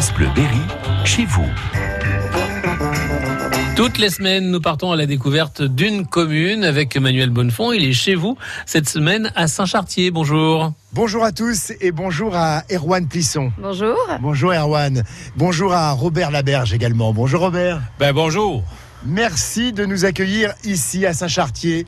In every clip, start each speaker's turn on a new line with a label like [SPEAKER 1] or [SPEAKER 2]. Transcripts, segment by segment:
[SPEAKER 1] France Bleu Berry, chez vous.
[SPEAKER 2] Toutes les semaines, nous partons à la découverte d'une commune avec Emmanuel Bonnefond. Il est chez vous cette semaine à Saint-Chartier. Bonjour.
[SPEAKER 3] Bonjour à tous et bonjour à Erwan Plisson.
[SPEAKER 4] Bonjour.
[SPEAKER 3] Bonjour Erwan. Bonjour à Robert Laberge également. Bonjour Robert.
[SPEAKER 5] Ben bonjour.
[SPEAKER 3] Merci de nous accueillir ici à Saint-Chartier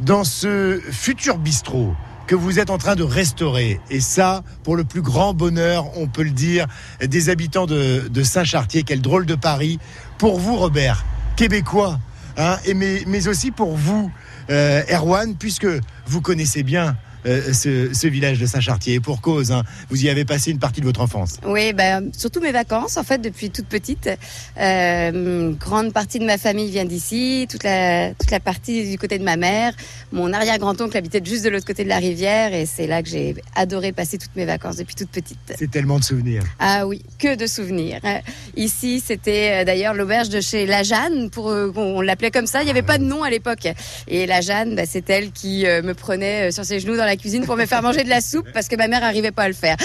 [SPEAKER 3] dans ce futur bistrot que vous êtes en train de restaurer. Et ça, pour le plus grand bonheur, on peut le dire, des habitants de, Saint-Chartier. Quel drôle de Paris. Pour vous, Robert, québécois, hein, mais aussi pour vous, euh, Erwan, puisque vous connaissez bien euh, ce, ce, village de Saint-Chartier. Et pour cause, hein, vous y avez passé une partie de votre enfance.
[SPEAKER 4] Oui, ben, surtout mes vacances, en fait, depuis toute petite. Euh, une grande partie de ma famille vient d'ici, toute la, toute la partie du côté de ma mère. Mon arrière-grand-oncle habitait juste de l'autre côté de la rivière et c'est là que j'ai adoré passer toutes mes vacances depuis toute petite.
[SPEAKER 3] C'est tellement de souvenirs.
[SPEAKER 4] Ah oui, que de souvenirs. Ici, c'était euh, d'ailleurs l'auberge de chez La Jeanne, pour, on l'appelait comme ça, il n'y avait pas de nom à l'époque. Et La Jeanne, bah, c'est elle qui me prenait sur ses genoux dans la cuisine pour me faire manger de la soupe parce que ma mère n'arrivait pas à le faire.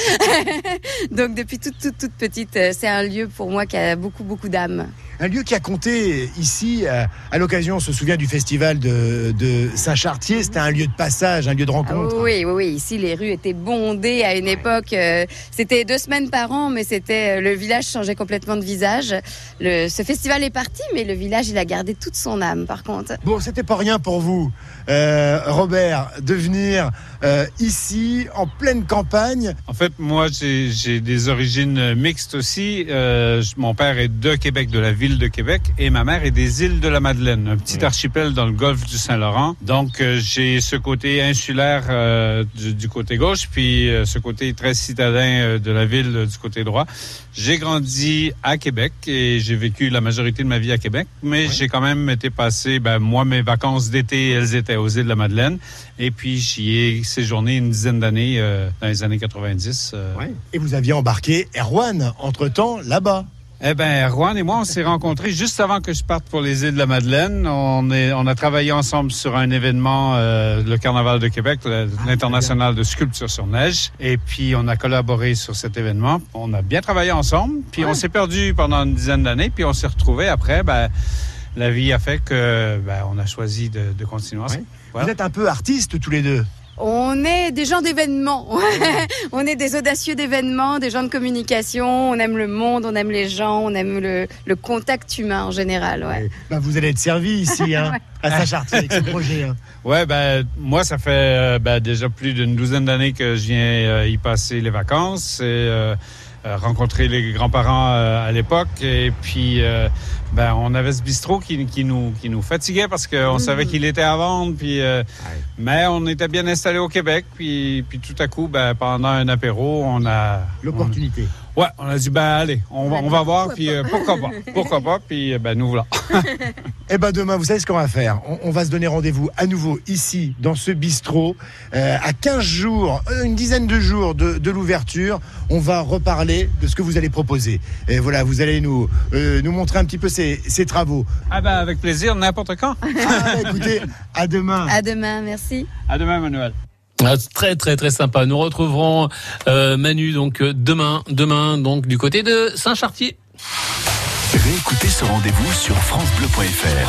[SPEAKER 4] Donc depuis toute, toute, toute petite, c'est un lieu pour moi qui a beaucoup, beaucoup d'âme.
[SPEAKER 3] Un lieu qui a compté ici, à l'occasion, on se souvient du festival de, de Saint-Chartier, c'était un lieu de passage, un lieu de rencontre.
[SPEAKER 4] Ah oui, oui, oui, ici les rues étaient bondées à une époque, euh, c'était deux semaines par an, mais c'était le village changeait complètement de visage. Le, ce festival est parti, mais le village, il a gardé toute son âme par contre.
[SPEAKER 3] Bon, c'était pas rien pour vous, euh, Robert, de venir euh, ici, en pleine campagne.
[SPEAKER 5] En fait, moi, j'ai des origines mixtes aussi. Euh, mon père est de Québec, de la ville de Québec, et ma mère est des îles de la Madeleine, un petit archipel dans le golfe du Saint-Laurent. Donc, euh, j'ai ce côté insulaire euh, du, du, côté gauche, puis euh, ce côté très citadin de la ville du côté droit. J'ai grandi à Québec et j'ai vécu la majorité de ma vie à Québec, mais oui. j'ai quand même été passé, ben, moi, mes vacances d'été, elles étaient aux îles de la Madeleine, et puis j'y ai séjourné une dizaine d'années euh, dans les années 90. Euh.
[SPEAKER 3] Ouais. Et vous aviez embarqué Erwan, entre-temps, là-bas
[SPEAKER 5] eh ben, Erwan et moi, on s'est rencontrés juste avant que je parte pour les îles de la Madeleine. On, est, on a travaillé ensemble sur un événement, euh, le Carnaval de Québec, l'international de sculpture sur neige. Et puis, on a collaboré sur cet événement. On a bien travaillé ensemble. Puis, ouais. on s'est perdu pendant une dizaine d'années. Puis, on s'est retrouvés après. Ben, la vie a fait que ben, on a choisi de, de continuer.
[SPEAKER 3] Ouais. Voilà. Vous êtes un peu artistes tous les deux.
[SPEAKER 4] On est des gens d'événements. on est des audacieux d'événements, des gens de communication. On aime le monde, on aime les gens, on aime le, le contact humain en général. Ouais.
[SPEAKER 3] Bah, vous allez être servi ici, hein, ouais. à Saint-Chartier avec ce projet. Hein.
[SPEAKER 5] Ouais, ben moi ça fait euh, ben, déjà plus d'une douzaine d'années que je viens euh, y passer les vacances et euh, rencontrer les grands-parents à l'époque et puis ben, on avait ce bistrot qui, qui, nous, qui nous fatiguait parce qu'on mmh. savait qu'il était à vendre. Puis, euh, mais on était bien installé au Québec. Puis, puis tout à coup, ben, pendant un apéro, on a.
[SPEAKER 3] L'opportunité.
[SPEAKER 5] Ouais, on a dit, ben allez, on va, on va voir, puis euh, pourquoi pas, pourquoi pas, puis ben nous voilà.
[SPEAKER 3] Eh ben demain, vous savez ce qu'on va faire? On, on, va se donner rendez-vous à nouveau ici, dans ce bistrot, euh, à 15 jours, une dizaine de jours de, de l'ouverture. On va reparler de ce que vous allez proposer. Et voilà, vous allez nous, euh, nous montrer un petit peu ces, ces, travaux.
[SPEAKER 5] Ah ben avec plaisir, n'importe quand.
[SPEAKER 3] ah, écoutez, à demain.
[SPEAKER 4] À demain, merci.
[SPEAKER 5] À demain, Manuel.
[SPEAKER 2] Ah, très très très sympa. Nous retrouverons euh, Manu donc demain, demain donc du côté de Saint-Chartier.
[SPEAKER 1] Réécoutez ce rendez-vous sur francebleu.fr.